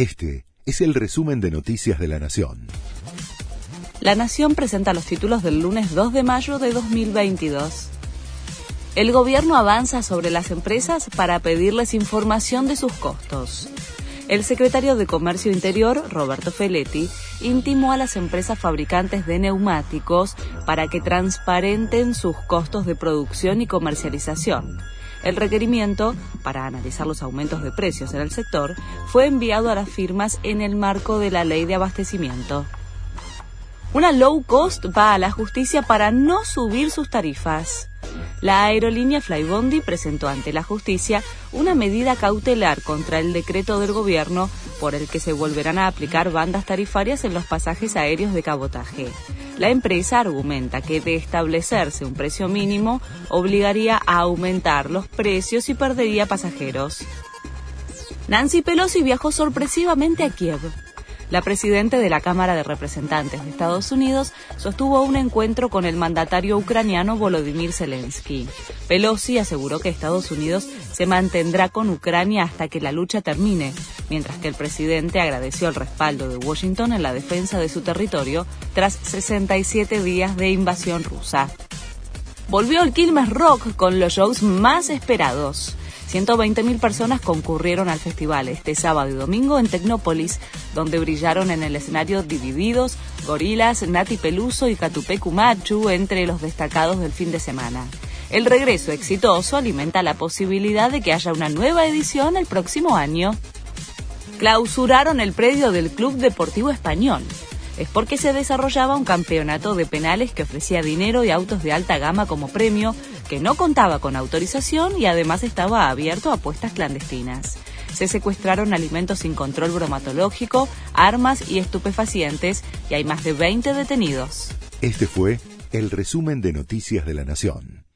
Este es el resumen de Noticias de la Nación. La Nación presenta los títulos del lunes 2 de mayo de 2022. El gobierno avanza sobre las empresas para pedirles información de sus costos. El secretario de Comercio Interior, Roberto Feletti, intimó a las empresas fabricantes de neumáticos para que transparenten sus costos de producción y comercialización. El requerimiento, para analizar los aumentos de precios en el sector, fue enviado a las firmas en el marco de la ley de abastecimiento. Una low cost va a la justicia para no subir sus tarifas. La aerolínea Flybondi presentó ante la justicia una medida cautelar contra el decreto del gobierno por el que se volverán a aplicar bandas tarifarias en los pasajes aéreos de cabotaje. La empresa argumenta que de establecerse un precio mínimo obligaría a aumentar los precios y perdería pasajeros. Nancy Pelosi viajó sorpresivamente a Kiev la presidenta de la Cámara de Representantes de Estados Unidos sostuvo un encuentro con el mandatario ucraniano Volodymyr Zelensky. Pelosi aseguró que Estados Unidos se mantendrá con Ucrania hasta que la lucha termine, mientras que el presidente agradeció el respaldo de Washington en la defensa de su territorio tras 67 días de invasión rusa. Volvió el Quilmes Rock con los shows más esperados. 120.000 personas concurrieron al festival este sábado y domingo en Tecnópolis, donde brillaron en el escenario Divididos, Gorilas, Nati Peluso y Catupecu Machu entre los destacados del fin de semana. El regreso exitoso alimenta la posibilidad de que haya una nueva edición el próximo año. Clausuraron el predio del Club Deportivo Español es porque se desarrollaba un campeonato de penales que ofrecía dinero y autos de alta gama como premio, que no contaba con autorización y además estaba abierto a apuestas clandestinas. Se secuestraron alimentos sin control bromatológico, armas y estupefacientes y hay más de 20 detenidos. Este fue el resumen de Noticias de la Nación.